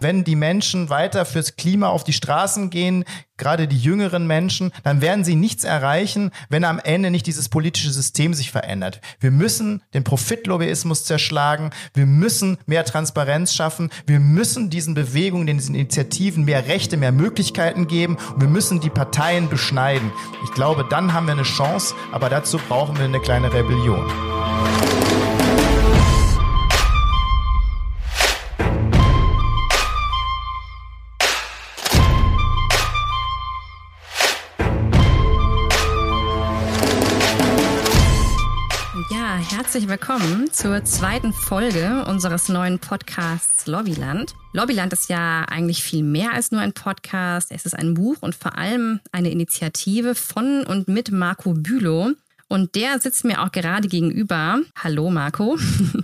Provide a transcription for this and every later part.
wenn die Menschen weiter fürs Klima auf die Straßen gehen, gerade die jüngeren Menschen, dann werden sie nichts erreichen, wenn am Ende nicht dieses politische System sich verändert. Wir müssen den Profitlobbyismus zerschlagen, wir müssen mehr Transparenz schaffen, wir müssen diesen Bewegungen, diesen Initiativen mehr Rechte, mehr Möglichkeiten geben und wir müssen die Parteien beschneiden. Ich glaube, dann haben wir eine Chance, aber dazu brauchen wir eine kleine Rebellion. Herzlich willkommen zur zweiten Folge unseres neuen Podcasts Lobbyland. Lobbyland ist ja eigentlich viel mehr als nur ein Podcast. Es ist ein Buch und vor allem eine Initiative von und mit Marco Bülow. Und der sitzt mir auch gerade gegenüber. Hallo Marco. Schon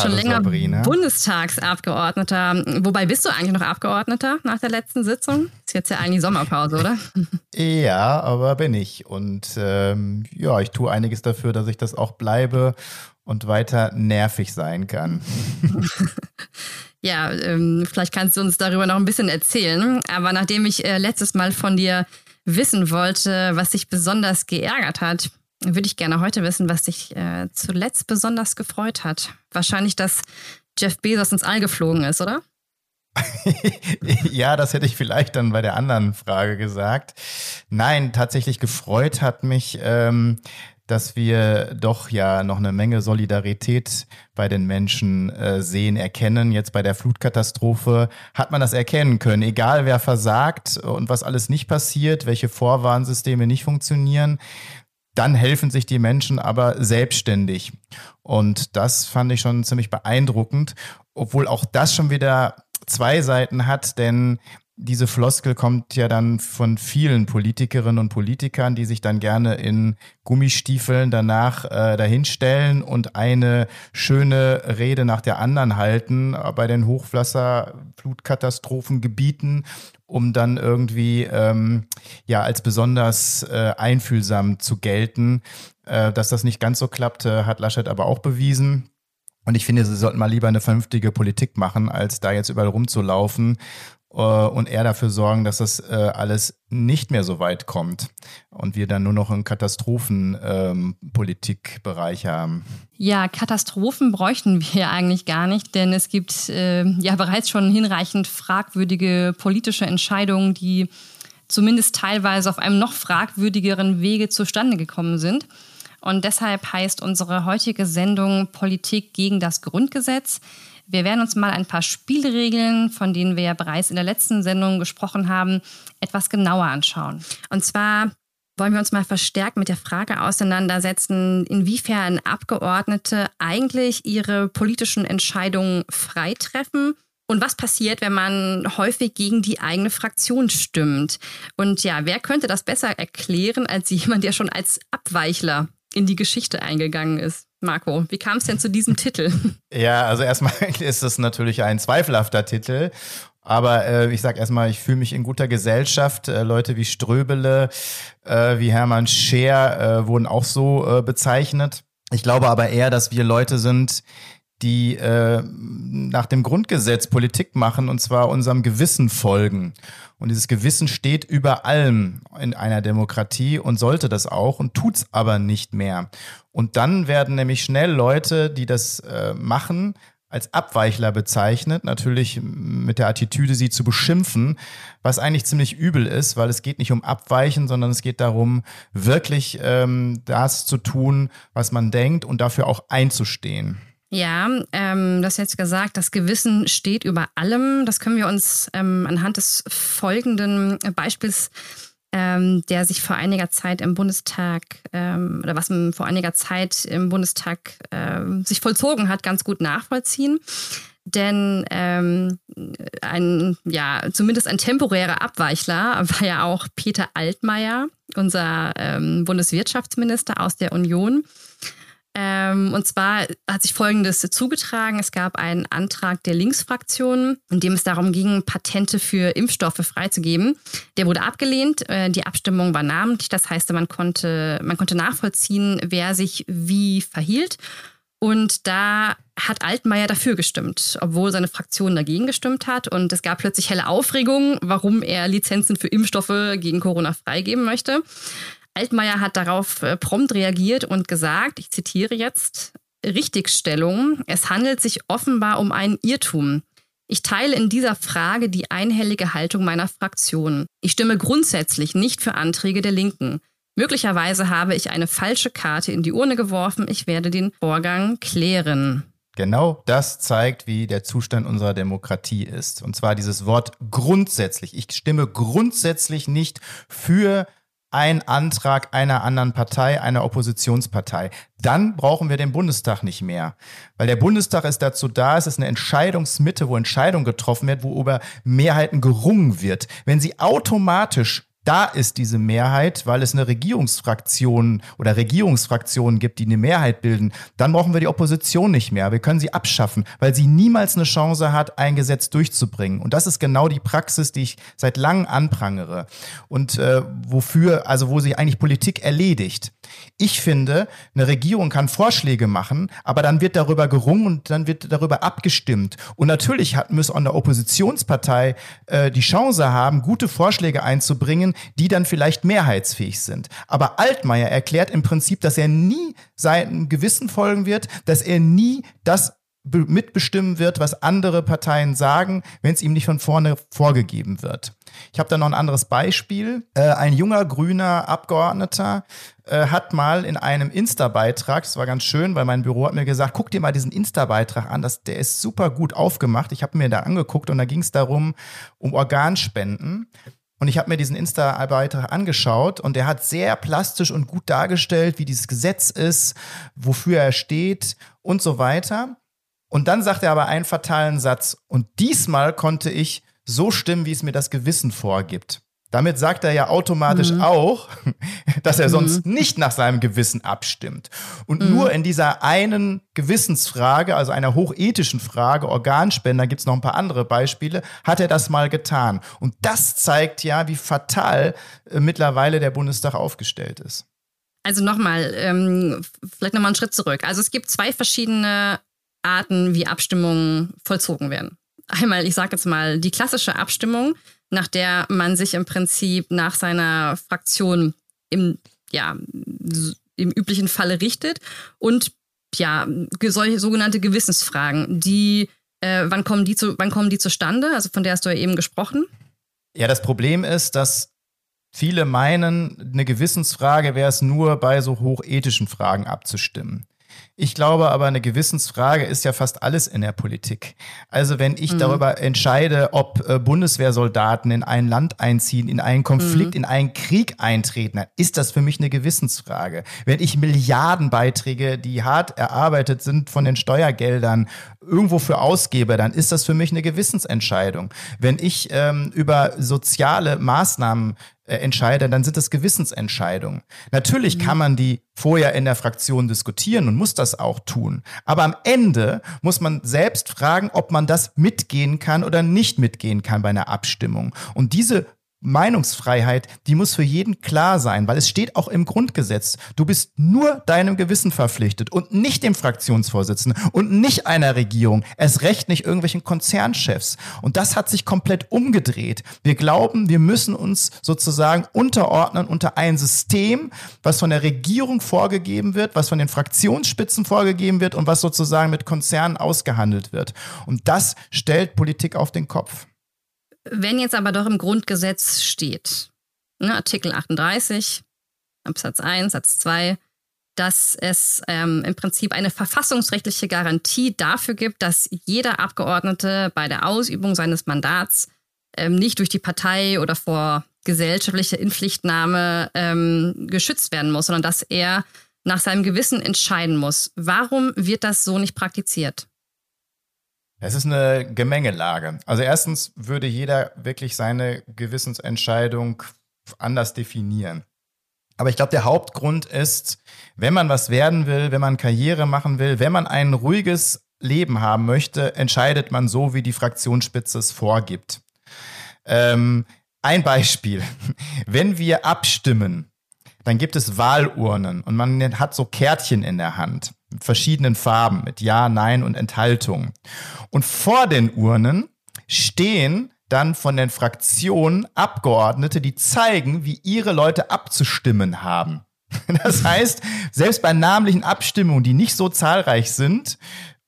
Hallo, länger Sabrina. Bundestagsabgeordneter. Wobei bist du eigentlich noch Abgeordneter nach der letzten Sitzung? Ist jetzt ja eigentlich Sommerpause, oder? ja, aber bin ich. Und ähm, ja, ich tue einiges dafür, dass ich das auch bleibe und weiter nervig sein kann. ja, ähm, vielleicht kannst du uns darüber noch ein bisschen erzählen. Aber nachdem ich äh, letztes Mal von dir wissen wollte, was dich besonders geärgert hat, würde ich gerne heute wissen, was dich äh, zuletzt besonders gefreut hat. Wahrscheinlich, dass Jeff Bezos ins All geflogen ist, oder? ja, das hätte ich vielleicht dann bei der anderen Frage gesagt. Nein, tatsächlich gefreut hat mich, ähm, dass wir doch ja noch eine Menge Solidarität bei den Menschen äh, sehen, erkennen. Jetzt bei der Flutkatastrophe hat man das erkennen können, egal wer versagt und was alles nicht passiert, welche Vorwarnsysteme nicht funktionieren dann helfen sich die Menschen aber selbstständig. Und das fand ich schon ziemlich beeindruckend, obwohl auch das schon wieder zwei Seiten hat, denn diese Floskel kommt ja dann von vielen Politikerinnen und Politikern, die sich dann gerne in Gummistiefeln danach äh, dahinstellen und eine schöne Rede nach der anderen halten bei den Hochwasserflutkatastrophengebieten um dann irgendwie ähm, ja als besonders äh, einfühlsam zu gelten. Äh, dass das nicht ganz so klappt, äh, hat Laschet aber auch bewiesen. Und ich finde, sie sollten mal lieber eine vernünftige Politik machen, als da jetzt überall rumzulaufen äh, und eher dafür sorgen, dass das äh, alles nicht mehr so weit kommt und wir dann nur noch einen Katastrophenpolitikbereich ähm, haben. Ja, Katastrophen bräuchten wir eigentlich gar nicht, denn es gibt äh, ja bereits schon hinreichend fragwürdige politische Entscheidungen, die zumindest teilweise auf einem noch fragwürdigeren Wege zustande gekommen sind. Und deshalb heißt unsere heutige Sendung Politik gegen das Grundgesetz. Wir werden uns mal ein paar Spielregeln, von denen wir ja bereits in der letzten Sendung gesprochen haben, etwas genauer anschauen. Und zwar wollen wir uns mal verstärkt mit der Frage auseinandersetzen, inwiefern Abgeordnete eigentlich ihre politischen Entscheidungen freitreffen und was passiert, wenn man häufig gegen die eigene Fraktion stimmt? Und ja, wer könnte das besser erklären als jemand, der schon als Abweichler in die Geschichte eingegangen ist? Marco, wie kam es denn zu diesem Titel? Ja, also erstmal ist es natürlich ein zweifelhafter Titel. Aber äh, ich sag erstmal, ich fühle mich in guter Gesellschaft. Äh, Leute wie Ströbele, äh, wie Hermann Scheer äh, wurden auch so äh, bezeichnet. Ich glaube aber eher, dass wir Leute sind, die äh, nach dem Grundgesetz Politik machen und zwar unserem Gewissen folgen. Und dieses Gewissen steht über allem in einer Demokratie und sollte das auch und tut's aber nicht mehr. Und dann werden nämlich schnell Leute, die das äh, machen, als Abweichler bezeichnet, natürlich mit der Attitüde, sie zu beschimpfen, was eigentlich ziemlich übel ist, weil es geht nicht um Abweichen, sondern es geht darum, wirklich ähm, das zu tun, was man denkt und dafür auch einzustehen. Ja, ähm, das jetzt gesagt, das Gewissen steht über allem. Das können wir uns ähm, anhand des folgenden Beispiels, ähm, der sich vor einiger Zeit im Bundestag ähm, oder was vor einiger Zeit im Bundestag ähm, sich vollzogen hat, ganz gut nachvollziehen. Denn ähm, ein, ja, zumindest ein temporärer Abweichler war ja auch Peter Altmaier, unser ähm, Bundeswirtschaftsminister aus der Union. Ähm, und zwar hat sich Folgendes zugetragen. Es gab einen Antrag der Linksfraktion, in dem es darum ging, Patente für Impfstoffe freizugeben. Der wurde abgelehnt. Äh, die Abstimmung war namentlich. Das heißt, man konnte, man konnte nachvollziehen, wer sich wie verhielt. Und da hat Altmaier dafür gestimmt, obwohl seine Fraktion dagegen gestimmt hat. Und es gab plötzlich helle Aufregung, warum er Lizenzen für Impfstoffe gegen Corona freigeben möchte. Altmaier hat darauf äh, prompt reagiert und gesagt, ich zitiere jetzt, Richtigstellung, es handelt sich offenbar um einen Irrtum. Ich teile in dieser Frage die einhellige Haltung meiner Fraktion. Ich stimme grundsätzlich nicht für Anträge der Linken. Möglicherweise habe ich eine falsche Karte in die Urne geworfen. Ich werde den Vorgang klären. Genau das zeigt, wie der Zustand unserer Demokratie ist. Und zwar dieses Wort grundsätzlich. Ich stimme grundsätzlich nicht für einen Antrag einer anderen Partei, einer Oppositionspartei. Dann brauchen wir den Bundestag nicht mehr. Weil der Bundestag ist dazu da, es ist eine Entscheidungsmitte, wo Entscheidungen getroffen werden, wo über Mehrheiten gerungen wird. Wenn sie automatisch da ist diese Mehrheit, weil es eine Regierungsfraktion oder Regierungsfraktionen gibt, die eine Mehrheit bilden, dann brauchen wir die Opposition nicht mehr. Wir können sie abschaffen, weil sie niemals eine Chance hat, ein Gesetz durchzubringen. Und das ist genau die Praxis, die ich seit langem anprangere und äh, wofür, also wo sie eigentlich Politik erledigt. Ich finde, eine Regierung kann Vorschläge machen, aber dann wird darüber gerungen und dann wird darüber abgestimmt. Und natürlich hat, muss auch eine Oppositionspartei äh, die Chance haben, gute Vorschläge einzubringen, die dann vielleicht mehrheitsfähig sind. Aber Altmaier erklärt im Prinzip, dass er nie seinem Gewissen folgen wird, dass er nie das mitbestimmen wird, was andere Parteien sagen, wenn es ihm nicht von vorne vorgegeben wird. Ich habe da noch ein anderes Beispiel. Äh, ein junger grüner Abgeordneter äh, hat mal in einem Insta-Beitrag, das war ganz schön, weil mein Büro hat mir gesagt, guck dir mal diesen Insta-Beitrag an, das, der ist super gut aufgemacht. Ich habe mir da angeguckt und da ging es darum, um Organspenden. Und ich habe mir diesen Insta-Beitrag angeschaut und der hat sehr plastisch und gut dargestellt, wie dieses Gesetz ist, wofür er steht und so weiter. Und dann sagt er aber einen fatalen Satz. Und diesmal konnte ich so stimmen, wie es mir das Gewissen vorgibt. Damit sagt er ja automatisch mhm. auch, dass er sonst mhm. nicht nach seinem Gewissen abstimmt. Und mhm. nur in dieser einen Gewissensfrage, also einer hochethischen Frage, Organspender, gibt es noch ein paar andere Beispiele, hat er das mal getan. Und das zeigt ja, wie fatal äh, mittlerweile der Bundestag aufgestellt ist. Also nochmal, ähm, vielleicht nochmal einen Schritt zurück. Also es gibt zwei verschiedene Arten, wie Abstimmungen vollzogen werden. Einmal, ich sage jetzt mal, die klassische Abstimmung, nach der man sich im Prinzip nach seiner Fraktion im, ja, im üblichen Falle richtet und ja, solche sogenannte Gewissensfragen, die, äh, wann, kommen die zu, wann kommen die zustande? Also von der hast du ja eben gesprochen. Ja, das Problem ist, dass viele meinen, eine Gewissensfrage wäre es nur bei so hochethischen Fragen abzustimmen. Ich glaube aber, eine Gewissensfrage ist ja fast alles in der Politik. Also wenn ich mhm. darüber entscheide, ob äh, Bundeswehrsoldaten in ein Land einziehen, in einen Konflikt, mhm. in einen Krieg eintreten, dann ist das für mich eine Gewissensfrage. Wenn ich Milliardenbeiträge, die hart erarbeitet sind von den Steuergeldern, irgendwo für ausgebe, dann ist das für mich eine Gewissensentscheidung. Wenn ich ähm, über soziale Maßnahmen äh, entscheide, dann sind das Gewissensentscheidungen. Natürlich mhm. kann man die vorher in der Fraktion diskutieren und muss das auch tun. Aber am Ende muss man selbst fragen, ob man das mitgehen kann oder nicht mitgehen kann bei einer Abstimmung. Und diese Meinungsfreiheit, die muss für jeden klar sein, weil es steht auch im Grundgesetz. Du bist nur deinem Gewissen verpflichtet und nicht dem Fraktionsvorsitzenden und nicht einer Regierung, es recht nicht irgendwelchen Konzernchefs. Und das hat sich komplett umgedreht. Wir glauben, wir müssen uns sozusagen unterordnen unter ein System, was von der Regierung vorgegeben wird, was von den Fraktionsspitzen vorgegeben wird und was sozusagen mit Konzernen ausgehandelt wird. Und das stellt Politik auf den Kopf. Wenn jetzt aber doch im Grundgesetz steht, ne, Artikel 38, Absatz 1, Satz 2, dass es ähm, im Prinzip eine verfassungsrechtliche Garantie dafür gibt, dass jeder Abgeordnete bei der Ausübung seines Mandats ähm, nicht durch die Partei oder vor gesellschaftlicher Inpflichtnahme ähm, geschützt werden muss, sondern dass er nach seinem Gewissen entscheiden muss. Warum wird das so nicht praktiziert? Es ist eine Gemengelage. Also erstens würde jeder wirklich seine Gewissensentscheidung anders definieren. Aber ich glaube, der Hauptgrund ist, wenn man was werden will, wenn man Karriere machen will, wenn man ein ruhiges Leben haben möchte, entscheidet man so, wie die Fraktionsspitze es vorgibt. Ähm, ein Beispiel. Wenn wir abstimmen, dann gibt es Wahlurnen und man hat so Kärtchen in der Hand. Verschiedenen Farben, mit Ja, Nein und Enthaltung. Und vor den Urnen stehen dann von den Fraktionen Abgeordnete, die zeigen, wie ihre Leute abzustimmen haben. Das heißt, selbst bei namentlichen Abstimmungen, die nicht so zahlreich sind,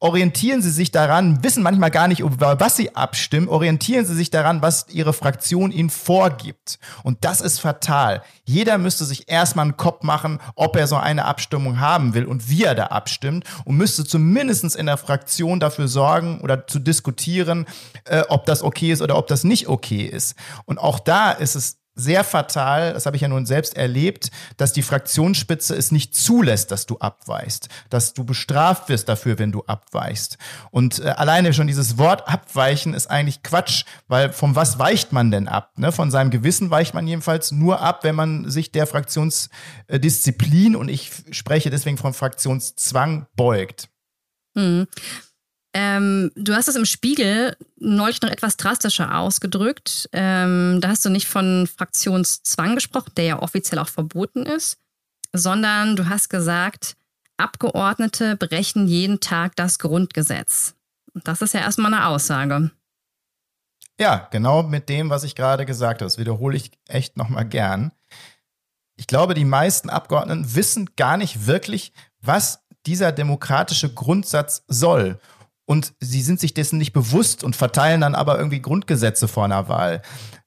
orientieren sie sich daran, wissen manchmal gar nicht, über was sie abstimmen, orientieren sie sich daran, was ihre Fraktion ihnen vorgibt. Und das ist fatal. Jeder müsste sich erstmal einen Kopf machen, ob er so eine Abstimmung haben will und wie er da abstimmt und müsste zumindestens in der Fraktion dafür sorgen oder zu diskutieren, äh, ob das okay ist oder ob das nicht okay ist. Und auch da ist es sehr fatal, das habe ich ja nun selbst erlebt, dass die Fraktionsspitze es nicht zulässt, dass du abweichst, dass du bestraft wirst dafür, wenn du abweichst. Und äh, alleine schon dieses Wort abweichen ist eigentlich Quatsch, weil von was weicht man denn ab? Ne? Von seinem Gewissen weicht man jedenfalls nur ab, wenn man sich der Fraktionsdisziplin und ich spreche deswegen von Fraktionszwang beugt. Hm. Ähm, du hast es im Spiegel neulich noch etwas drastischer ausgedrückt. Ähm, da hast du nicht von Fraktionszwang gesprochen, der ja offiziell auch verboten ist, sondern du hast gesagt, Abgeordnete brechen jeden Tag das Grundgesetz. Das ist ja erstmal eine Aussage. Ja, genau mit dem, was ich gerade gesagt habe. Das wiederhole ich echt nochmal gern. Ich glaube, die meisten Abgeordneten wissen gar nicht wirklich, was dieser demokratische Grundsatz soll und sie sind sich dessen nicht bewusst und verteilen dann aber irgendwie Grundgesetze vor einer Wahl.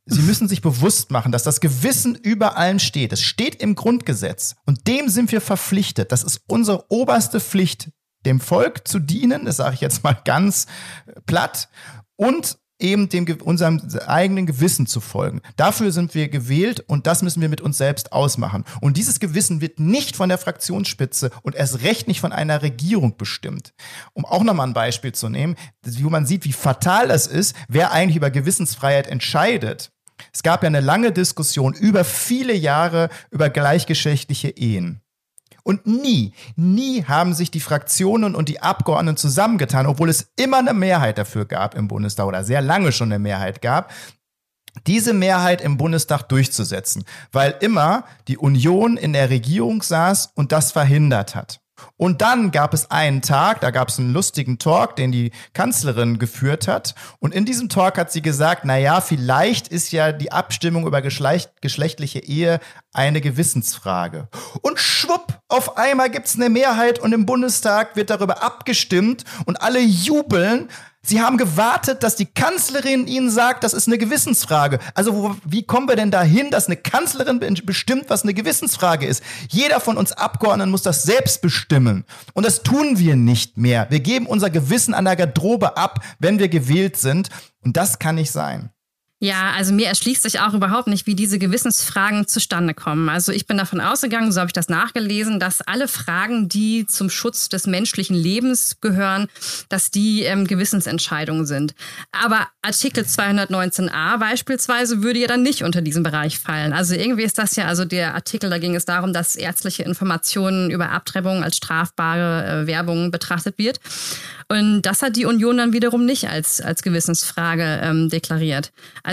Sie müssen sich bewusst machen, dass das Gewissen über allem steht. Es steht im Grundgesetz und dem sind wir verpflichtet. Das ist unsere oberste Pflicht, dem Volk zu dienen, das sage ich jetzt mal ganz platt, und eben dem, unserem eigenen Gewissen zu folgen. Dafür sind wir gewählt und das müssen wir mit uns selbst ausmachen. Und dieses Gewissen wird nicht von der Fraktionsspitze und erst recht nicht von einer Regierung bestimmt. Um auch nochmal ein Beispiel zu nehmen, wo man sieht, wie fatal das ist, wer eigentlich über Gewissensfreiheit entscheidet. Es gab ja eine lange Diskussion über viele Jahre über gleichgeschlechtliche Ehen. Und nie, nie haben sich die Fraktionen und die Abgeordneten zusammengetan, obwohl es immer eine Mehrheit dafür gab im Bundestag oder sehr lange schon eine Mehrheit gab, diese Mehrheit im Bundestag durchzusetzen, weil immer die Union in der Regierung saß und das verhindert hat. Und dann gab es einen Tag, da gab es einen lustigen Talk, den die Kanzlerin geführt hat. Und in diesem Talk hat sie gesagt, na ja, vielleicht ist ja die Abstimmung über geschlecht, geschlechtliche Ehe eine Gewissensfrage. Und schwupp, auf einmal gibt's eine Mehrheit und im Bundestag wird darüber abgestimmt und alle jubeln. Sie haben gewartet, dass die Kanzlerin ihnen sagt, das ist eine Gewissensfrage. Also wo, wie kommen wir denn dahin, dass eine Kanzlerin bestimmt, was eine Gewissensfrage ist? Jeder von uns Abgeordneten muss das selbst bestimmen. Und das tun wir nicht mehr. Wir geben unser Gewissen an der Garderobe ab, wenn wir gewählt sind. Und das kann nicht sein. Ja, also mir erschließt sich auch überhaupt nicht, wie diese Gewissensfragen zustande kommen. Also ich bin davon ausgegangen, so habe ich das nachgelesen, dass alle Fragen, die zum Schutz des menschlichen Lebens gehören, dass die ähm, Gewissensentscheidungen sind. Aber Artikel 219a beispielsweise würde ja dann nicht unter diesen Bereich fallen. Also irgendwie ist das ja, also der Artikel, da ging es darum, dass ärztliche Informationen über Abtreibung als strafbare äh, Werbung betrachtet wird. Und das hat die Union dann wiederum nicht als, als Gewissensfrage ähm, deklariert. Also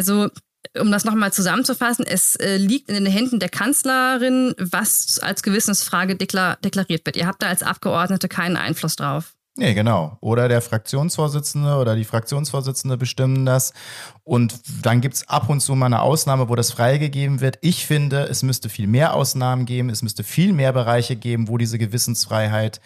um das nochmal zusammenzufassen, es äh, liegt in den Händen der Kanzlerin, was als Gewissensfrage deklar deklariert wird. Ihr habt da als Abgeordnete keinen Einfluss drauf. Nee, genau. Oder der Fraktionsvorsitzende oder die Fraktionsvorsitzende bestimmen das. Und dann gibt es ab und zu mal eine Ausnahme, wo das freigegeben wird. Ich finde, es müsste viel mehr Ausnahmen geben. Es müsste viel mehr Bereiche geben, wo diese Gewissensfreiheit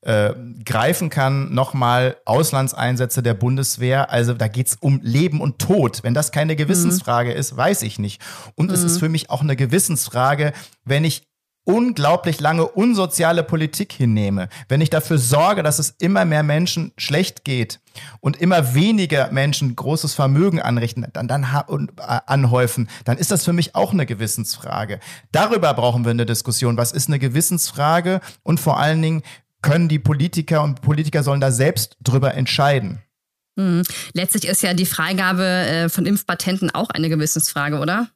äh, greifen kann. Nochmal Auslandseinsätze der Bundeswehr. Also da geht es um Leben und Tod. Wenn das keine Gewissensfrage mhm. ist, weiß ich nicht. Und mhm. es ist mhm. für mich auch eine Gewissensfrage, wenn ich unglaublich lange unsoziale Politik hinnehme, wenn ich dafür sorge, dass es immer mehr Menschen schlecht geht und immer weniger Menschen großes Vermögen anrichten, dann, dann und, äh, anhäufen, dann ist das für mich auch eine Gewissensfrage. Darüber brauchen wir eine Diskussion. Was ist eine Gewissensfrage? Und vor allen Dingen können die Politiker und Politiker sollen da selbst drüber entscheiden. Hm. Letztlich ist ja die Freigabe äh, von Impfpatenten auch eine Gewissensfrage, oder?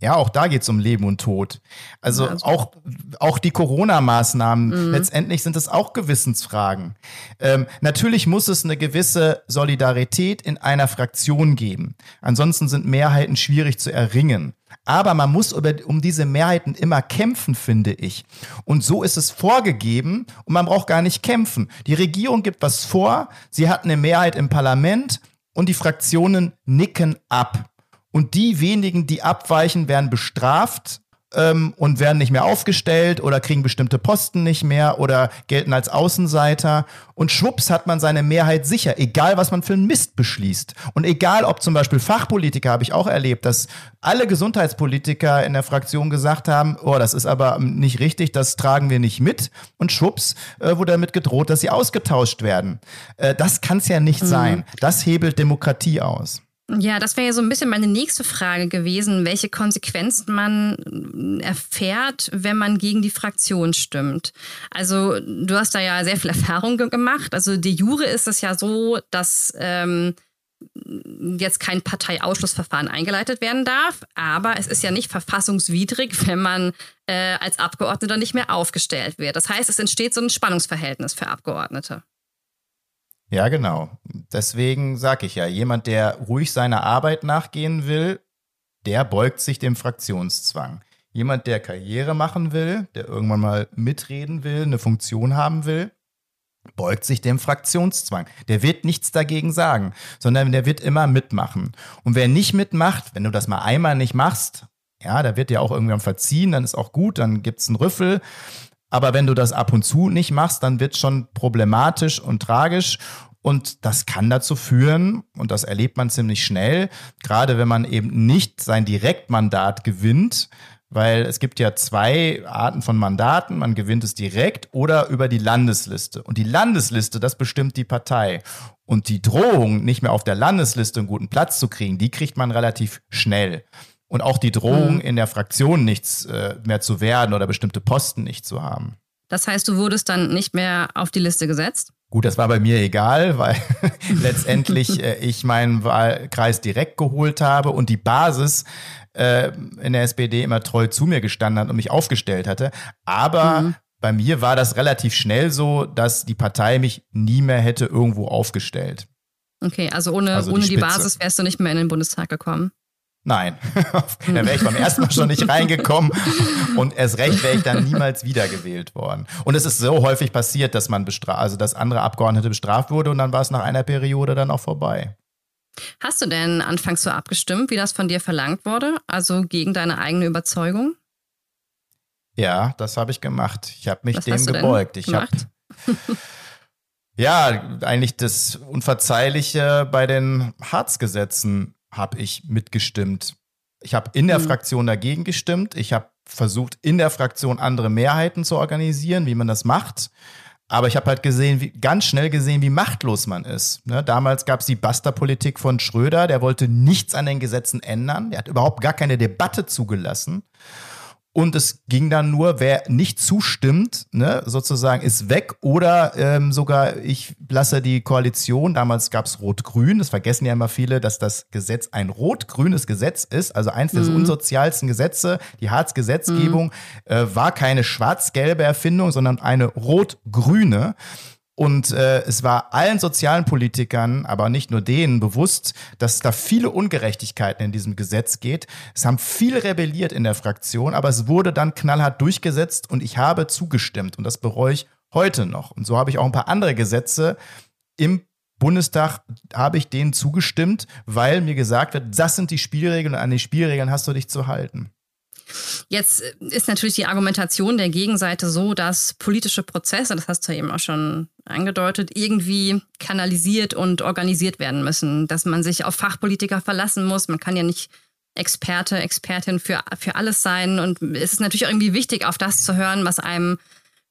Ja, auch da geht es um Leben und Tod. Also, also. auch, auch die Corona-Maßnahmen, mhm. letztendlich sind es auch Gewissensfragen. Ähm, natürlich muss es eine gewisse Solidarität in einer Fraktion geben. Ansonsten sind Mehrheiten schwierig zu erringen. Aber man muss über, um diese Mehrheiten immer kämpfen, finde ich. Und so ist es vorgegeben und man braucht gar nicht kämpfen. Die Regierung gibt was vor, sie hat eine Mehrheit im Parlament und die Fraktionen nicken ab. Und die wenigen, die abweichen, werden bestraft ähm, und werden nicht mehr aufgestellt oder kriegen bestimmte Posten nicht mehr oder gelten als Außenseiter. Und schwupps hat man seine Mehrheit sicher, egal was man für einen Mist beschließt. Und egal ob zum Beispiel Fachpolitiker, habe ich auch erlebt, dass alle Gesundheitspolitiker in der Fraktion gesagt haben, oh, das ist aber nicht richtig, das tragen wir nicht mit. Und schwupps äh, wurde damit gedroht, dass sie ausgetauscht werden. Äh, das kann es ja nicht mhm. sein. Das hebelt Demokratie aus. Ja, das wäre ja so ein bisschen meine nächste Frage gewesen, welche Konsequenzen man erfährt, wenn man gegen die Fraktion stimmt. Also du hast da ja sehr viel Erfahrung gemacht. Also de jure ist es ja so, dass ähm, jetzt kein Parteiausschlussverfahren eingeleitet werden darf, aber es ist ja nicht verfassungswidrig, wenn man äh, als Abgeordneter nicht mehr aufgestellt wird. Das heißt, es entsteht so ein Spannungsverhältnis für Abgeordnete. Ja, genau. Deswegen sage ich ja, jemand, der ruhig seiner Arbeit nachgehen will, der beugt sich dem Fraktionszwang. Jemand, der Karriere machen will, der irgendwann mal mitreden will, eine Funktion haben will, beugt sich dem Fraktionszwang. Der wird nichts dagegen sagen, sondern der wird immer mitmachen. Und wer nicht mitmacht, wenn du das mal einmal nicht machst, ja, da wird dir auch irgendwann verziehen, dann ist auch gut, dann gibt's einen Rüffel. Aber wenn du das ab und zu nicht machst, dann wird schon problematisch und tragisch. Und das kann dazu führen, und das erlebt man ziemlich schnell, gerade wenn man eben nicht sein Direktmandat gewinnt, weil es gibt ja zwei Arten von Mandaten. Man gewinnt es direkt oder über die Landesliste. Und die Landesliste, das bestimmt die Partei. Und die Drohung, nicht mehr auf der Landesliste einen guten Platz zu kriegen, die kriegt man relativ schnell. Und auch die Drohung, mhm. in der Fraktion nichts äh, mehr zu werden oder bestimmte Posten nicht zu haben. Das heißt, du wurdest dann nicht mehr auf die Liste gesetzt? Gut, das war bei mir egal, weil letztendlich äh, ich meinen Wahlkreis direkt geholt habe und die Basis äh, in der SPD immer treu zu mir gestanden hat und mich aufgestellt hatte. Aber mhm. bei mir war das relativ schnell so, dass die Partei mich nie mehr hätte irgendwo aufgestellt. Okay, also ohne, also ohne die, die Basis wärst du nicht mehr in den Bundestag gekommen. Nein, dann wäre ich beim ersten Mal schon nicht reingekommen und erst recht wäre ich dann niemals wiedergewählt worden. Und es ist so häufig passiert, dass man bestraft, also dass andere Abgeordnete bestraft wurde und dann war es nach einer Periode dann auch vorbei. Hast du denn anfangs so abgestimmt, wie das von dir verlangt wurde, also gegen deine eigene Überzeugung? Ja, das habe ich gemacht. Ich habe mich Was dem gebeugt. Ich habe ja eigentlich das Unverzeihliche bei den Harzgesetzen habe ich mitgestimmt. Ich habe in der mhm. Fraktion dagegen gestimmt. Ich habe versucht, in der Fraktion andere Mehrheiten zu organisieren, wie man das macht. Aber ich habe halt gesehen, wie, ganz schnell gesehen, wie machtlos man ist. Ne? Damals gab es die Basta-Politik von Schröder, der wollte nichts an den Gesetzen ändern. Der hat überhaupt gar keine Debatte zugelassen. Und es ging dann nur, wer nicht zustimmt, ne, sozusagen ist weg oder ähm, sogar ich lasse die Koalition, damals gab es Rot-Grün, das vergessen ja immer viele, dass das Gesetz ein rot-grünes Gesetz ist, also eins der mhm. unsozialsten Gesetze. Die Harz-Gesetzgebung mhm. äh, war keine schwarz-gelbe Erfindung, sondern eine rot-grüne. Und äh, es war allen sozialen Politikern, aber nicht nur denen, bewusst, dass es da viele Ungerechtigkeiten in diesem Gesetz geht. Es haben viele rebelliert in der Fraktion, aber es wurde dann knallhart durchgesetzt und ich habe zugestimmt und das bereue ich heute noch. Und so habe ich auch ein paar andere Gesetze im Bundestag habe ich denen zugestimmt, weil mir gesagt wird, das sind die Spielregeln und an die Spielregeln hast du dich zu halten. Jetzt ist natürlich die Argumentation der Gegenseite so, dass politische Prozesse, das hast du ja eben auch schon angedeutet, irgendwie kanalisiert und organisiert werden müssen, dass man sich auf Fachpolitiker verlassen muss. Man kann ja nicht Experte, Expertin für, für alles sein. Und es ist natürlich irgendwie wichtig, auf das zu hören, was einem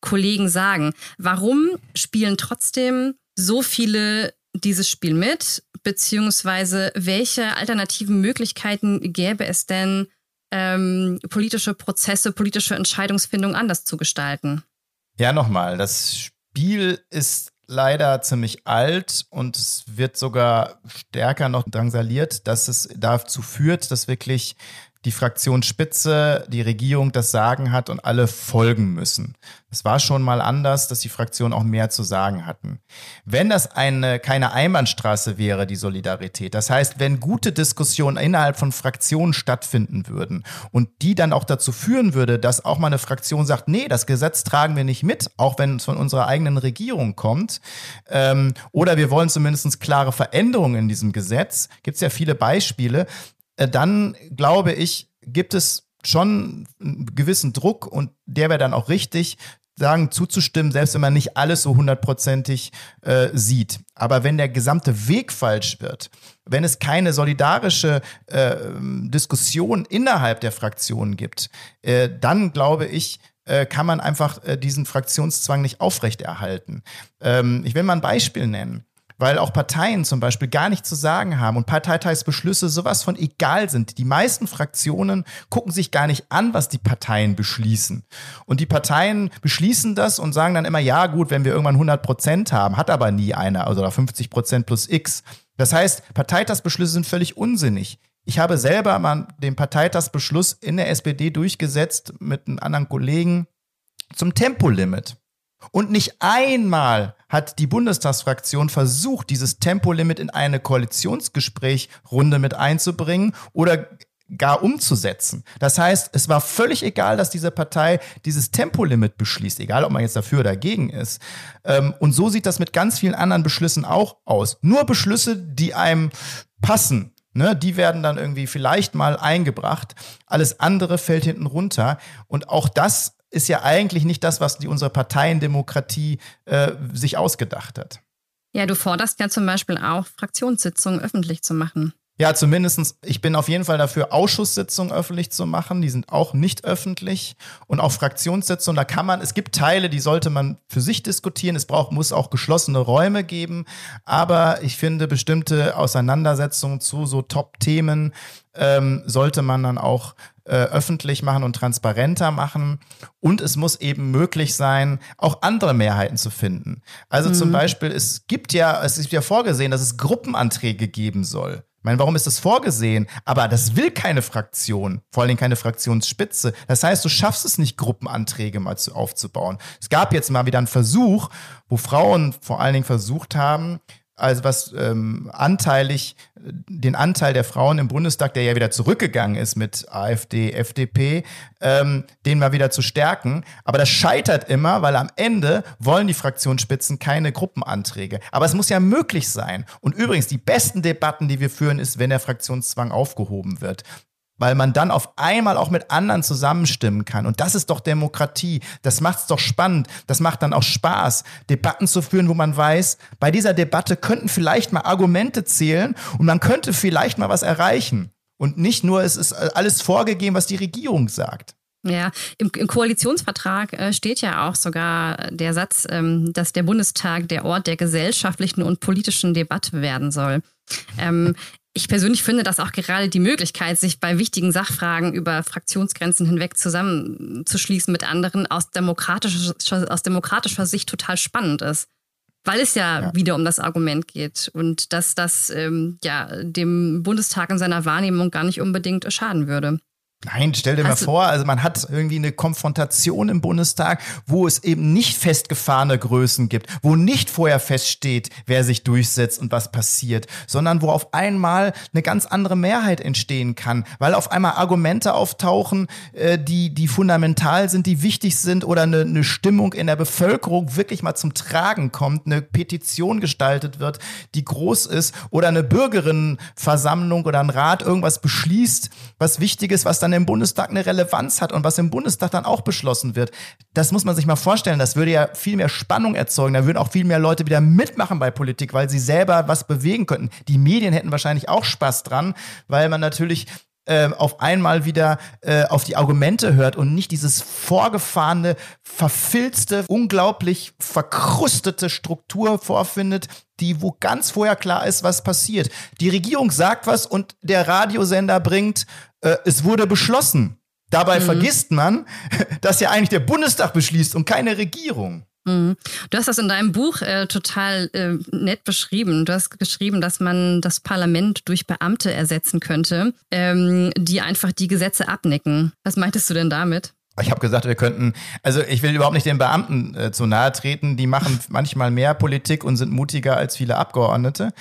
Kollegen sagen. Warum spielen trotzdem so viele dieses Spiel mit? Beziehungsweise welche alternativen Möglichkeiten gäbe es denn, ähm, politische Prozesse, politische Entscheidungsfindung anders zu gestalten. Ja, nochmal, das Spiel ist leider ziemlich alt und es wird sogar stärker noch drangsaliert, dass es dazu führt, dass wirklich die Fraktionsspitze, die Regierung das Sagen hat und alle folgen müssen. Es war schon mal anders, dass die Fraktionen auch mehr zu sagen hatten. Wenn das eine, keine Einbahnstraße wäre, die Solidarität, das heißt, wenn gute Diskussionen innerhalb von Fraktionen stattfinden würden und die dann auch dazu führen würde, dass auch mal eine Fraktion sagt, nee, das Gesetz tragen wir nicht mit, auch wenn es von unserer eigenen Regierung kommt, ähm, oder wir wollen zumindest klare Veränderungen in diesem Gesetz, gibt es ja viele Beispiele, dann glaube ich, gibt es schon einen gewissen Druck und der wäre dann auch richtig, sagen, zuzustimmen, selbst wenn man nicht alles so hundertprozentig äh, sieht. Aber wenn der gesamte Weg falsch wird, wenn es keine solidarische äh, Diskussion innerhalb der Fraktionen gibt, äh, dann glaube ich, äh, kann man einfach äh, diesen Fraktionszwang nicht aufrechterhalten. Ähm, ich will mal ein Beispiel nennen weil auch Parteien zum Beispiel gar nichts zu sagen haben und Parteitagsbeschlüsse sowas von egal sind. Die meisten Fraktionen gucken sich gar nicht an, was die Parteien beschließen. Und die Parteien beschließen das und sagen dann immer, ja gut, wenn wir irgendwann 100 Prozent haben, hat aber nie einer, also 50 Prozent plus X. Das heißt, Parteitagsbeschlüsse sind völlig unsinnig. Ich habe selber mal den Parteitagsbeschluss in der SPD durchgesetzt mit einem anderen Kollegen zum Tempolimit. Und nicht einmal hat die Bundestagsfraktion versucht, dieses Tempolimit in eine Koalitionsgesprächrunde mit einzubringen oder gar umzusetzen. Das heißt, es war völlig egal, dass diese Partei dieses Tempolimit beschließt, egal ob man jetzt dafür oder dagegen ist. Ähm, und so sieht das mit ganz vielen anderen Beschlüssen auch aus. Nur Beschlüsse, die einem passen, Ne, die werden dann irgendwie vielleicht mal eingebracht. Alles andere fällt hinten runter. Und auch das ist ja eigentlich nicht das, was die unsere Parteiendemokratie äh, sich ausgedacht hat. Ja, du forderst ja zum Beispiel auch, Fraktionssitzungen öffentlich zu machen. Ja, zumindestens. ich bin auf jeden Fall dafür, Ausschusssitzungen öffentlich zu machen. Die sind auch nicht öffentlich. Und auch Fraktionssitzungen, da kann man, es gibt Teile, die sollte man für sich diskutieren. Es braucht, muss auch geschlossene Räume geben. Aber ich finde, bestimmte Auseinandersetzungen zu so Top-Themen ähm, sollte man dann auch äh, öffentlich machen und transparenter machen. Und es muss eben möglich sein, auch andere Mehrheiten zu finden. Also mhm. zum Beispiel, es gibt ja, es ist ja vorgesehen, dass es Gruppenanträge geben soll. Ich meine, warum ist das vorgesehen? Aber das will keine Fraktion, vor allen Dingen keine Fraktionsspitze. Das heißt, du schaffst es nicht, Gruppenanträge mal zu, aufzubauen. Es gab jetzt mal wieder einen Versuch, wo Frauen vor allen Dingen versucht haben, also was ähm, anteilig den Anteil der Frauen im Bundestag, der ja wieder zurückgegangen ist mit AfD, FDP, ähm, den mal wieder zu stärken. Aber das scheitert immer, weil am Ende wollen die Fraktionsspitzen keine Gruppenanträge. Aber es muss ja möglich sein. Und übrigens, die besten Debatten, die wir führen, ist, wenn der Fraktionszwang aufgehoben wird weil man dann auf einmal auch mit anderen zusammenstimmen kann. Und das ist doch Demokratie. Das macht's doch spannend. Das macht dann auch Spaß, Debatten zu führen, wo man weiß, bei dieser Debatte könnten vielleicht mal Argumente zählen und man könnte vielleicht mal was erreichen. Und nicht nur, es ist alles vorgegeben, was die Regierung sagt. Ja, im, im Koalitionsvertrag äh, steht ja auch sogar der Satz, ähm, dass der Bundestag der Ort der gesellschaftlichen und politischen Debatte werden soll. Ähm, ich persönlich finde das auch gerade die Möglichkeit, sich bei wichtigen Sachfragen über Fraktionsgrenzen hinweg zusammenzuschließen mit anderen aus demokratischer, aus demokratischer Sicht total spannend ist. Weil es ja, ja, wieder um das Argument geht und dass das ähm, ja, dem Bundestag in seiner Wahrnehmung gar nicht unbedingt schaden würde. Nein, stell dir Hast mal vor, also man hat irgendwie eine Konfrontation im Bundestag, wo es eben nicht festgefahrene Größen gibt, wo nicht vorher feststeht, wer sich durchsetzt und was passiert, sondern wo auf einmal eine ganz andere Mehrheit entstehen kann, weil auf einmal Argumente auftauchen, äh, die, die fundamental sind, die wichtig sind oder eine, eine Stimmung in der Bevölkerung wirklich mal zum Tragen kommt, eine Petition gestaltet wird, die groß ist oder eine Bürgerinnenversammlung oder ein Rat irgendwas beschließt, was wichtig ist, was dann dann im Bundestag eine Relevanz hat und was im Bundestag dann auch beschlossen wird. Das muss man sich mal vorstellen. Das würde ja viel mehr Spannung erzeugen. Da würden auch viel mehr Leute wieder mitmachen bei Politik, weil sie selber was bewegen könnten. Die Medien hätten wahrscheinlich auch Spaß dran, weil man natürlich äh, auf einmal wieder äh, auf die Argumente hört und nicht dieses vorgefahrene, verfilzte, unglaublich verkrustete Struktur vorfindet, die wo ganz vorher klar ist, was passiert. Die Regierung sagt was und der Radiosender bringt, äh, es wurde beschlossen. Dabei mhm. vergisst man, dass ja eigentlich der Bundestag beschließt und keine Regierung. Mhm. Du hast das in deinem Buch äh, total äh, nett beschrieben. Du hast geschrieben, dass man das Parlament durch Beamte ersetzen könnte, ähm, die einfach die Gesetze abnicken. Was meintest du denn damit? Ich habe gesagt, wir könnten, also ich will überhaupt nicht den Beamten äh, zu nahe treten, die machen manchmal mehr Politik und sind mutiger als viele Abgeordnete.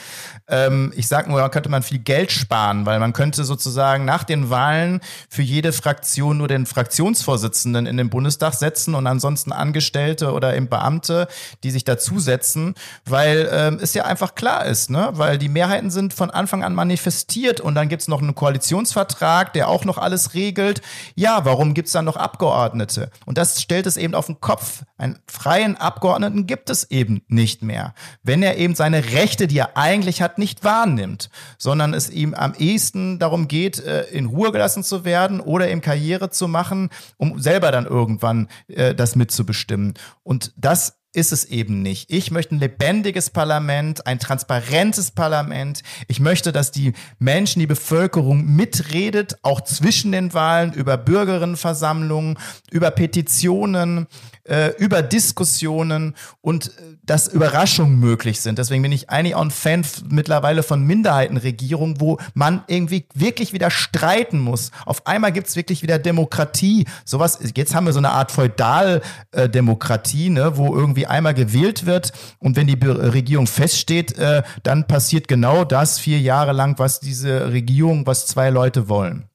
Ähm, ich sage nur, da könnte man viel Geld sparen, weil man könnte sozusagen nach den Wahlen für jede Fraktion nur den Fraktionsvorsitzenden in den Bundestag setzen und ansonsten Angestellte oder eben Beamte, die sich dazusetzen, weil ähm, es ja einfach klar ist, ne? weil die Mehrheiten sind von Anfang an manifestiert und dann gibt's noch einen Koalitionsvertrag, der auch noch alles regelt. Ja, warum gibt's dann noch Abgeordnete? Abgeordnete. Und das stellt es eben auf den Kopf. Einen freien Abgeordneten gibt es eben nicht mehr. Wenn er eben seine Rechte, die er eigentlich hat, nicht wahrnimmt, sondern es ihm am ehesten darum geht, äh, in Ruhe gelassen zu werden oder eben Karriere zu machen, um selber dann irgendwann äh, das mitzubestimmen. Und das ist es eben nicht. Ich möchte ein lebendiges Parlament, ein transparentes Parlament. Ich möchte, dass die Menschen, die Bevölkerung mitredet, auch zwischen den Wahlen, über Bürgerinnenversammlungen, über Petitionen, äh, über Diskussionen und äh, dass Überraschungen möglich sind. Deswegen bin ich eigentlich auch ein Fan mittlerweile von Minderheitenregierungen, wo man irgendwie wirklich wieder streiten muss. Auf einmal gibt's wirklich wieder Demokratie. Sowas, jetzt haben wir so eine Art Feudaldemokratie, ne, wo irgendwie einmal gewählt wird und wenn die Regierung feststeht, äh, dann passiert genau das vier Jahre lang, was diese Regierung, was zwei Leute wollen.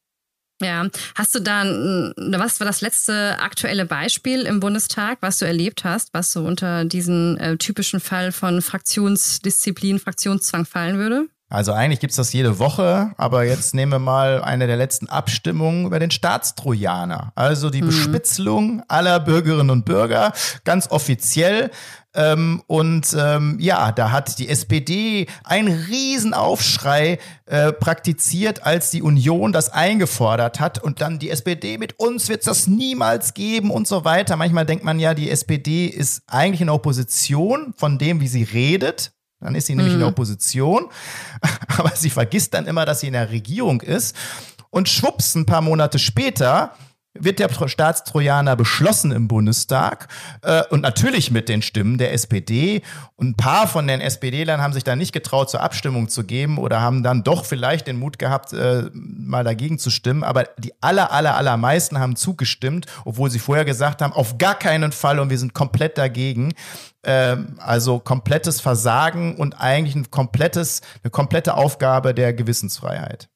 Ja, hast du da, was war das letzte aktuelle Beispiel im Bundestag, was du erlebt hast, was so unter diesen äh, typischen Fall von Fraktionsdisziplin, Fraktionszwang fallen würde? Also eigentlich gibt's das jede Woche, aber jetzt nehmen wir mal eine der letzten Abstimmungen über den Staatstrojaner. Also die mhm. Bespitzelung aller Bürgerinnen und Bürger, ganz offiziell. Ähm, und ähm, ja, da hat die SPD einen Riesenaufschrei äh, praktiziert, als die Union das eingefordert hat. Und dann die SPD, mit uns wird das niemals geben und so weiter. Manchmal denkt man ja, die SPD ist eigentlich in Opposition von dem, wie sie redet. Dann ist sie nämlich in der mhm. Opposition. Aber sie vergisst dann immer, dass sie in der Regierung ist. Und schwupps, ein paar Monate später wird der Staatstrojaner beschlossen im Bundestag äh, und natürlich mit den Stimmen der SPD. Und ein paar von den SPD-Lern haben sich da nicht getraut, zur Abstimmung zu geben oder haben dann doch vielleicht den Mut gehabt, äh, mal dagegen zu stimmen. Aber die aller, aller, allermeisten haben zugestimmt, obwohl sie vorher gesagt haben, auf gar keinen Fall und wir sind komplett dagegen. Ähm, also komplettes Versagen und eigentlich ein komplettes, eine komplette Aufgabe der Gewissensfreiheit.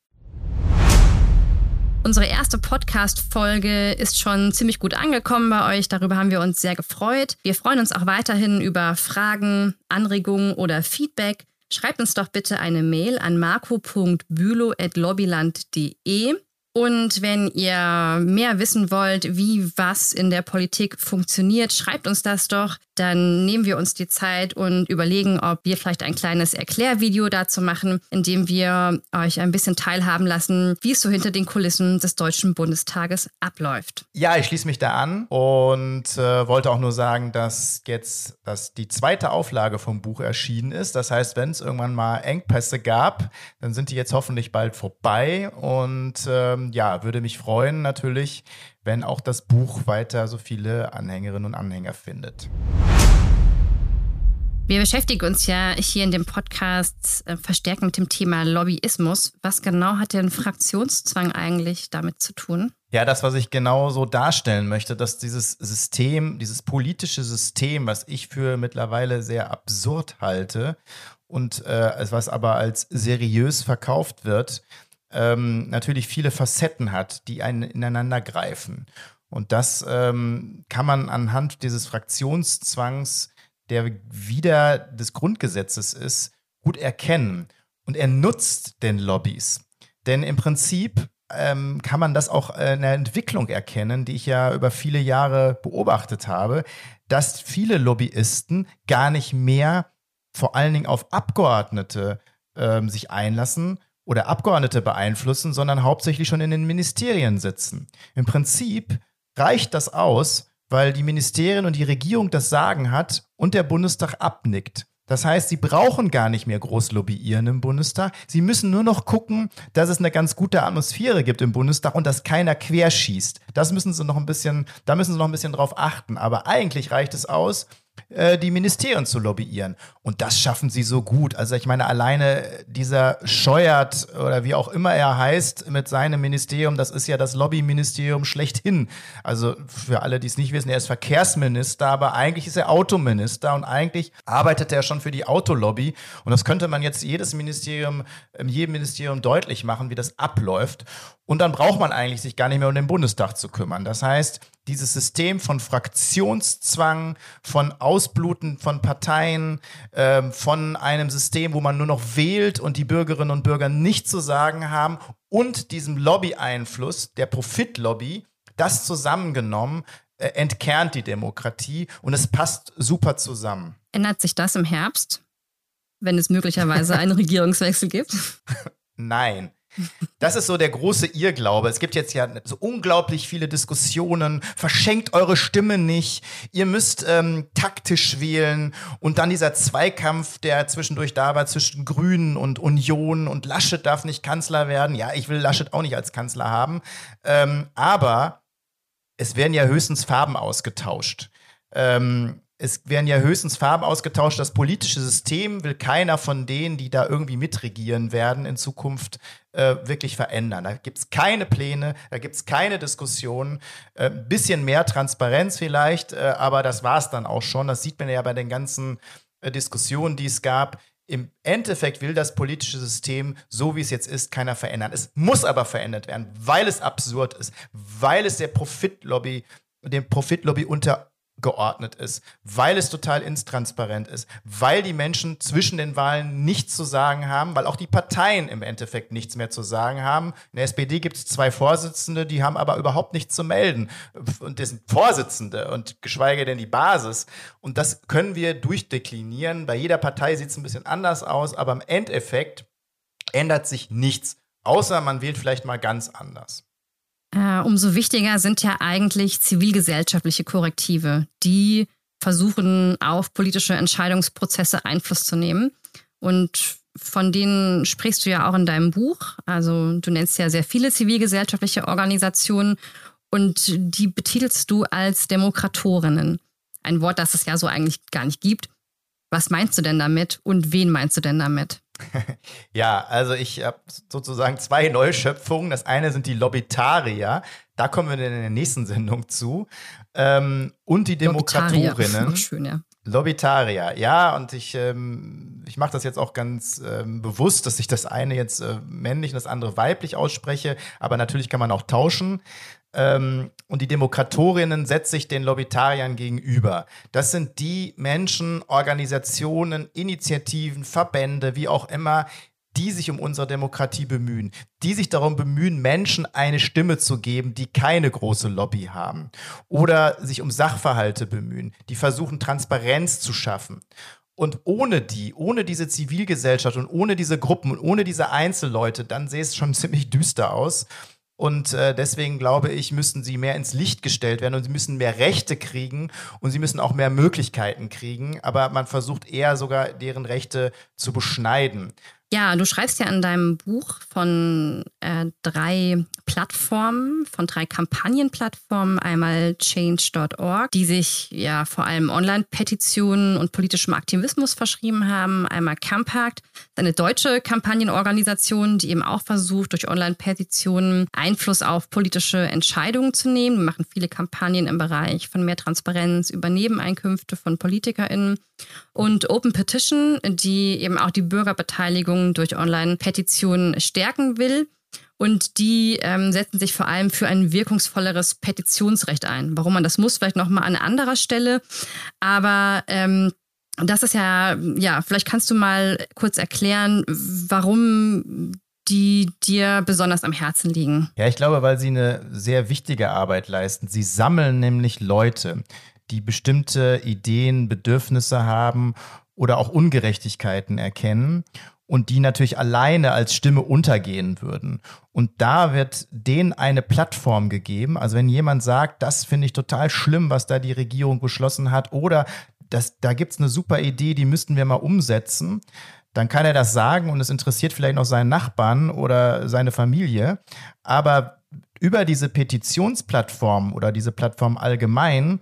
Unsere erste Podcast-Folge ist schon ziemlich gut angekommen bei euch. Darüber haben wir uns sehr gefreut. Wir freuen uns auch weiterhin über Fragen, Anregungen oder Feedback. Schreibt uns doch bitte eine Mail an marco.bülow.lobbyland.de. Und wenn ihr mehr wissen wollt, wie was in der Politik funktioniert, schreibt uns das doch. Dann nehmen wir uns die Zeit und überlegen, ob wir vielleicht ein kleines Erklärvideo dazu machen, in dem wir euch ein bisschen teilhaben lassen, wie es so hinter den Kulissen des Deutschen Bundestages abläuft. Ja, ich schließe mich da an und äh, wollte auch nur sagen, dass jetzt dass die zweite Auflage vom Buch erschienen ist. Das heißt, wenn es irgendwann mal Engpässe gab, dann sind die jetzt hoffentlich bald vorbei und ähm, ja, würde mich freuen natürlich, wenn auch das Buch weiter so viele Anhängerinnen und Anhänger findet. Wir beschäftigen uns ja hier in dem Podcast äh, verstärkt mit dem Thema Lobbyismus. Was genau hat denn Fraktionszwang eigentlich damit zu tun? Ja, das, was ich genau so darstellen möchte, dass dieses System, dieses politische System, was ich für mittlerweile sehr absurd halte und äh, was aber als seriös verkauft wird, ähm, natürlich viele Facetten hat, die einen ineinander greifen. Und das ähm, kann man anhand dieses Fraktionszwangs, der wieder des Grundgesetzes ist, gut erkennen. Und er nutzt den Lobbys. Denn im Prinzip ähm, kann man das auch in der Entwicklung erkennen, die ich ja über viele Jahre beobachtet habe, dass viele Lobbyisten gar nicht mehr vor allen Dingen auf Abgeordnete ähm, sich einlassen, oder Abgeordnete beeinflussen, sondern hauptsächlich schon in den Ministerien sitzen. Im Prinzip reicht das aus, weil die Ministerien und die Regierung das Sagen hat und der Bundestag abnickt. Das heißt, sie brauchen gar nicht mehr groß lobbyieren im Bundestag. Sie müssen nur noch gucken, dass es eine ganz gute Atmosphäre gibt im Bundestag und dass keiner querschießt. Das müssen sie noch ein bisschen, da müssen sie noch ein bisschen drauf achten. Aber eigentlich reicht es aus, die Ministerien zu lobbyieren. Und das schaffen sie so gut. Also ich meine, alleine dieser Scheuert oder wie auch immer er heißt mit seinem Ministerium, das ist ja das Lobbyministerium schlechthin. Also für alle, die es nicht wissen, er ist Verkehrsminister, aber eigentlich ist er Autominister und eigentlich arbeitet er schon für die Autolobby. Und das könnte man jetzt jedes Ministerium, in jedem Ministerium deutlich machen, wie das abläuft. Und dann braucht man eigentlich sich gar nicht mehr um den Bundestag zu kümmern. Das heißt, dieses System von Fraktionszwang, von Ausbluten von Parteien, äh, von einem System, wo man nur noch wählt und die Bürgerinnen und Bürger nichts zu sagen haben und diesem Lobby-Einfluss, der Profitlobby, das zusammengenommen äh, entkernt die Demokratie und es passt super zusammen. Ändert sich das im Herbst, wenn es möglicherweise einen Regierungswechsel gibt? Nein. Das ist so der große Irrglaube. Es gibt jetzt ja so unglaublich viele Diskussionen. Verschenkt eure Stimme nicht. Ihr müsst ähm, taktisch wählen. Und dann dieser Zweikampf, der zwischendurch da war zwischen Grünen und Union und Laschet darf nicht Kanzler werden. Ja, ich will Laschet auch nicht als Kanzler haben. Ähm, aber es werden ja höchstens Farben ausgetauscht. Ähm, es werden ja höchstens Farben ausgetauscht. Das politische System will keiner von denen, die da irgendwie mitregieren werden, in Zukunft äh, wirklich verändern. Da gibt es keine Pläne, da gibt es keine Diskussionen. Ein äh, bisschen mehr Transparenz vielleicht, äh, aber das war es dann auch schon. Das sieht man ja bei den ganzen äh, Diskussionen, die es gab. Im Endeffekt will das politische System, so wie es jetzt ist, keiner verändern. Es muss aber verändert werden, weil es absurd ist, weil es der Profitlobby, dem Profitlobby unter geordnet ist, weil es total intransparent ist, weil die Menschen zwischen den Wahlen nichts zu sagen haben, weil auch die Parteien im Endeffekt nichts mehr zu sagen haben. In der SPD gibt es zwei Vorsitzende, die haben aber überhaupt nichts zu melden. Und das sind Vorsitzende und geschweige denn die Basis. Und das können wir durchdeklinieren. Bei jeder Partei sieht es ein bisschen anders aus, aber im Endeffekt ändert sich nichts, außer man wählt vielleicht mal ganz anders. Äh, umso wichtiger sind ja eigentlich zivilgesellschaftliche Korrektive, die versuchen, auf politische Entscheidungsprozesse Einfluss zu nehmen. Und von denen sprichst du ja auch in deinem Buch. Also du nennst ja sehr viele zivilgesellschaftliche Organisationen und die betitelst du als Demokratorinnen. Ein Wort, das es ja so eigentlich gar nicht gibt. Was meinst du denn damit und wen meinst du denn damit? ja, also ich habe sozusagen zwei Neuschöpfungen. Das eine sind die Lobbytarier. Da kommen wir in der nächsten Sendung zu. Ähm, und die Demokratorinnen. Schön, ja. Lobbytarier, ja, und ich, ähm, ich mache das jetzt auch ganz ähm, bewusst, dass ich das eine jetzt äh, männlich und das andere weiblich ausspreche, aber natürlich kann man auch tauschen. Ähm, und die Demokratorinnen setzt sich den Lobbytariern gegenüber. Das sind die Menschen, Organisationen, Initiativen, Verbände, wie auch immer, die sich um unsere Demokratie bemühen, die sich darum bemühen, Menschen eine Stimme zu geben, die keine große Lobby haben oder sich um Sachverhalte bemühen, die versuchen, Transparenz zu schaffen. Und ohne die, ohne diese Zivilgesellschaft und ohne diese Gruppen und ohne diese Einzelleute, dann sähe es schon ziemlich düster aus. Und äh, deswegen glaube ich, müssen sie mehr ins Licht gestellt werden und sie müssen mehr Rechte kriegen und sie müssen auch mehr Möglichkeiten kriegen. Aber man versucht eher sogar deren Rechte zu beschneiden. Ja, du schreibst ja in deinem Buch von äh, drei Plattformen, von drei Kampagnenplattformen. Einmal change.org, die sich ja vor allem Online-Petitionen und politischem Aktivismus verschrieben haben. Einmal Campact, eine deutsche Kampagnenorganisation, die eben auch versucht, durch Online-Petitionen Einfluss auf politische Entscheidungen zu nehmen. Wir machen viele Kampagnen im Bereich von mehr Transparenz über Nebeneinkünfte von PolitikerInnen. Und Open Petition, die eben auch die Bürgerbeteiligung durch Online-Petitionen stärken will. Und die ähm, setzen sich vor allem für ein wirkungsvolleres Petitionsrecht ein. Warum man das muss, vielleicht nochmal an anderer Stelle. Aber ähm, das ist ja, ja, vielleicht kannst du mal kurz erklären, warum die dir besonders am Herzen liegen. Ja, ich glaube, weil sie eine sehr wichtige Arbeit leisten. Sie sammeln nämlich Leute, die bestimmte Ideen, Bedürfnisse haben oder auch Ungerechtigkeiten erkennen und die natürlich alleine als Stimme untergehen würden. Und da wird denen eine Plattform gegeben. Also wenn jemand sagt, das finde ich total schlimm, was da die Regierung beschlossen hat, oder das, da gibt's eine super Idee, die müssten wir mal umsetzen, dann kann er das sagen und es interessiert vielleicht noch seinen Nachbarn oder seine Familie. Aber über diese Petitionsplattform oder diese Plattform allgemein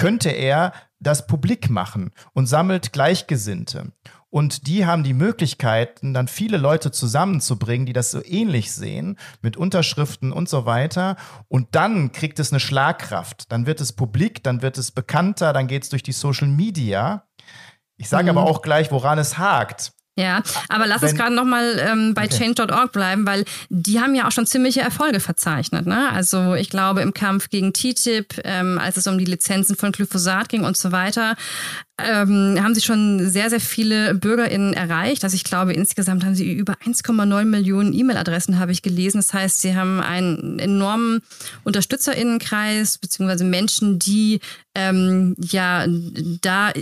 könnte er das publik machen und sammelt Gleichgesinnte. Und die haben die Möglichkeiten, dann viele Leute zusammenzubringen, die das so ähnlich sehen, mit Unterschriften und so weiter. Und dann kriegt es eine Schlagkraft. Dann wird es publik, dann wird es bekannter, dann geht es durch die Social Media. Ich sage mhm. aber auch gleich, woran es hakt. Ja, aber lass Wenn, uns gerade nochmal ähm, bei okay. change.org bleiben, weil die haben ja auch schon ziemliche Erfolge verzeichnet. Ne? Also ich glaube im Kampf gegen TTIP, ähm, als es um die Lizenzen von Glyphosat ging und so weiter, ähm, haben sie schon sehr, sehr viele BürgerInnen erreicht. Also ich glaube, insgesamt haben sie über 1,9 Millionen E-Mail-Adressen, habe ich gelesen. Das heißt, sie haben einen enormen UnterstützerInnenkreis, beziehungsweise Menschen, die ähm, ja da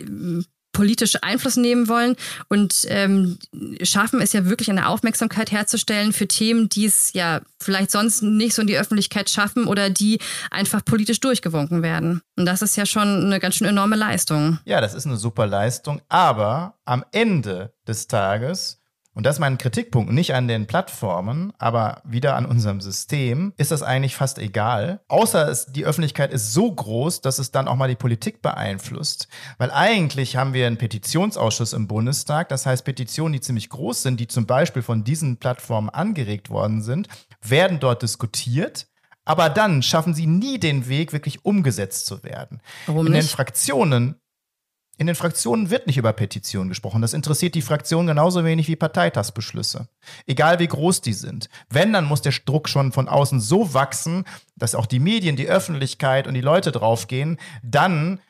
politisch Einfluss nehmen wollen und ähm, schaffen es ja wirklich eine Aufmerksamkeit herzustellen für Themen, die es ja vielleicht sonst nicht so in die Öffentlichkeit schaffen oder die einfach politisch durchgewunken werden. Und das ist ja schon eine ganz schön enorme Leistung. Ja, das ist eine super Leistung, aber am Ende des Tages und das ist mein Kritikpunkt, nicht an den Plattformen, aber wieder an unserem System, ist das eigentlich fast egal. Außer es, die Öffentlichkeit ist so groß, dass es dann auch mal die Politik beeinflusst. Weil eigentlich haben wir einen Petitionsausschuss im Bundestag, das heißt Petitionen, die ziemlich groß sind, die zum Beispiel von diesen Plattformen angeregt worden sind, werden dort diskutiert. Aber dann schaffen sie nie den Weg, wirklich umgesetzt zu werden. Warum In nicht? den Fraktionen in den Fraktionen wird nicht über Petitionen gesprochen. Das interessiert die Fraktion genauso wenig wie Parteitagsbeschlüsse. Egal wie groß die sind. Wenn, dann muss der Druck schon von außen so wachsen, dass auch die Medien, die Öffentlichkeit und die Leute draufgehen. Dann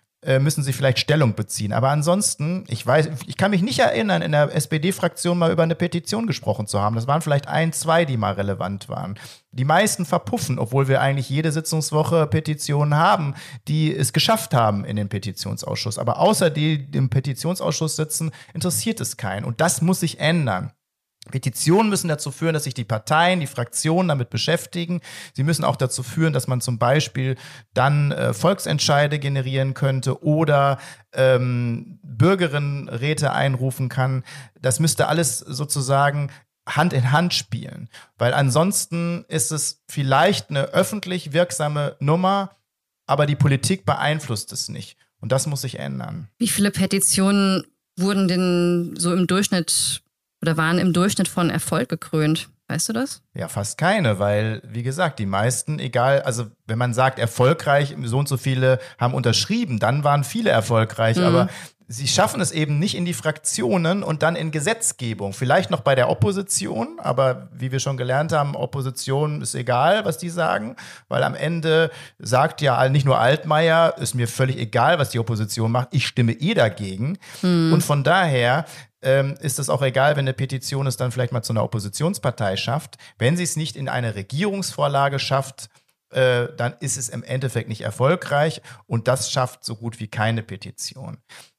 müssen sie vielleicht Stellung beziehen. Aber ansonsten, ich weiß, ich kann mich nicht erinnern, in der SPD-Fraktion mal über eine Petition gesprochen zu haben. Das waren vielleicht ein, zwei, die mal relevant waren. Die meisten verpuffen, obwohl wir eigentlich jede Sitzungswoche Petitionen haben, die es geschafft haben in den Petitionsausschuss. Aber außer die, die im Petitionsausschuss sitzen, interessiert es keinen. Und das muss sich ändern. Petitionen müssen dazu führen, dass sich die Parteien, die Fraktionen damit beschäftigen. Sie müssen auch dazu führen, dass man zum Beispiel dann äh, Volksentscheide generieren könnte oder ähm, Bürgerinnenräte einrufen kann. Das müsste alles sozusagen Hand in Hand spielen, weil ansonsten ist es vielleicht eine öffentlich wirksame Nummer, aber die Politik beeinflusst es nicht. Und das muss sich ändern. Wie viele Petitionen wurden denn so im Durchschnitt oder waren im Durchschnitt von Erfolg gekrönt. Weißt du das? Ja, fast keine, weil, wie gesagt, die meisten, egal, also wenn man sagt, erfolgreich, so und so viele haben unterschrieben, dann waren viele erfolgreich, mhm. aber sie schaffen es eben nicht in die Fraktionen und dann in Gesetzgebung. Vielleicht noch bei der Opposition, aber wie wir schon gelernt haben, Opposition ist egal, was die sagen, weil am Ende sagt ja nicht nur Altmaier, ist mir völlig egal, was die Opposition macht, ich stimme eh dagegen. Mhm. Und von daher ähm, ist es auch egal, wenn eine Petition es dann vielleicht mal zu einer Oppositionspartei schafft. Wenn sie es nicht in eine Regierungsvorlage schafft, äh, dann ist es im Endeffekt nicht erfolgreich und das schafft so gut wie keine Petition.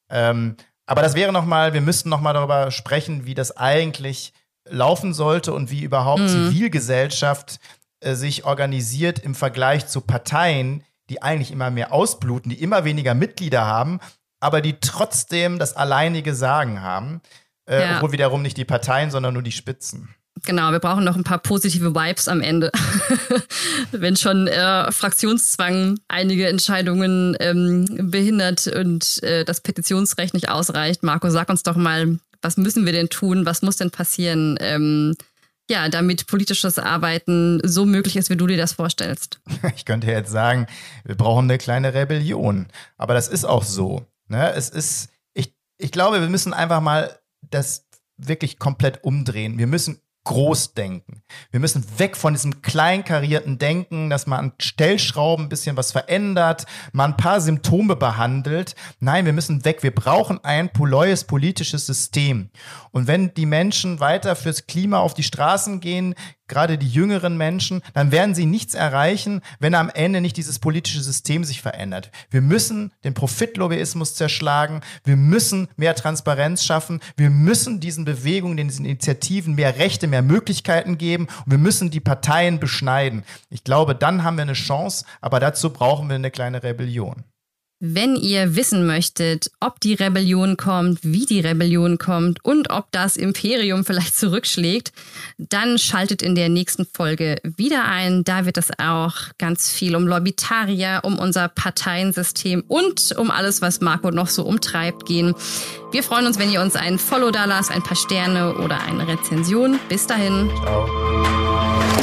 Ähm, aber das wäre nochmal, wir müssten nochmal darüber sprechen, wie das eigentlich laufen sollte und wie überhaupt mhm. Zivilgesellschaft äh, sich organisiert im Vergleich zu Parteien, die eigentlich immer mehr ausbluten, die immer weniger Mitglieder haben aber die trotzdem das alleinige Sagen haben. Äh, ja. Obwohl wiederum nicht die Parteien, sondern nur die Spitzen. Genau, wir brauchen noch ein paar positive Vibes am Ende. Wenn schon äh, Fraktionszwang einige Entscheidungen ähm, behindert und äh, das Petitionsrecht nicht ausreicht. Marco, sag uns doch mal, was müssen wir denn tun? Was muss denn passieren? Ähm, ja, damit politisches Arbeiten so möglich ist, wie du dir das vorstellst. Ich könnte jetzt sagen, wir brauchen eine kleine Rebellion. Aber das ist auch so. Ne? Es ist, ich, ich glaube, wir müssen einfach mal das wirklich komplett umdrehen. Wir müssen groß denken. Wir müssen weg von diesem kleinkarierten Denken, dass man an Stellschrauben ein bisschen was verändert, mal ein paar Symptome behandelt. Nein, wir müssen weg. Wir brauchen ein neues politisches System. Und wenn die Menschen weiter fürs Klima auf die Straßen gehen, gerade die jüngeren Menschen, dann werden sie nichts erreichen, wenn am Ende nicht dieses politische System sich verändert. Wir müssen den Profitlobbyismus zerschlagen, wir müssen mehr Transparenz schaffen, wir müssen diesen Bewegungen, diesen Initiativen mehr Rechte, mehr Möglichkeiten geben und wir müssen die Parteien beschneiden. Ich glaube, dann haben wir eine Chance, aber dazu brauchen wir eine kleine Rebellion. Wenn ihr wissen möchtet, ob die Rebellion kommt, wie die Rebellion kommt und ob das Imperium vielleicht zurückschlägt, dann schaltet in der nächsten Folge wieder ein. Da wird es auch ganz viel um Lobbytarier, um unser Parteiensystem und um alles, was Marco noch so umtreibt, gehen. Wir freuen uns, wenn ihr uns ein Follow da lasst, ein paar Sterne oder eine Rezension. Bis dahin. Ciao.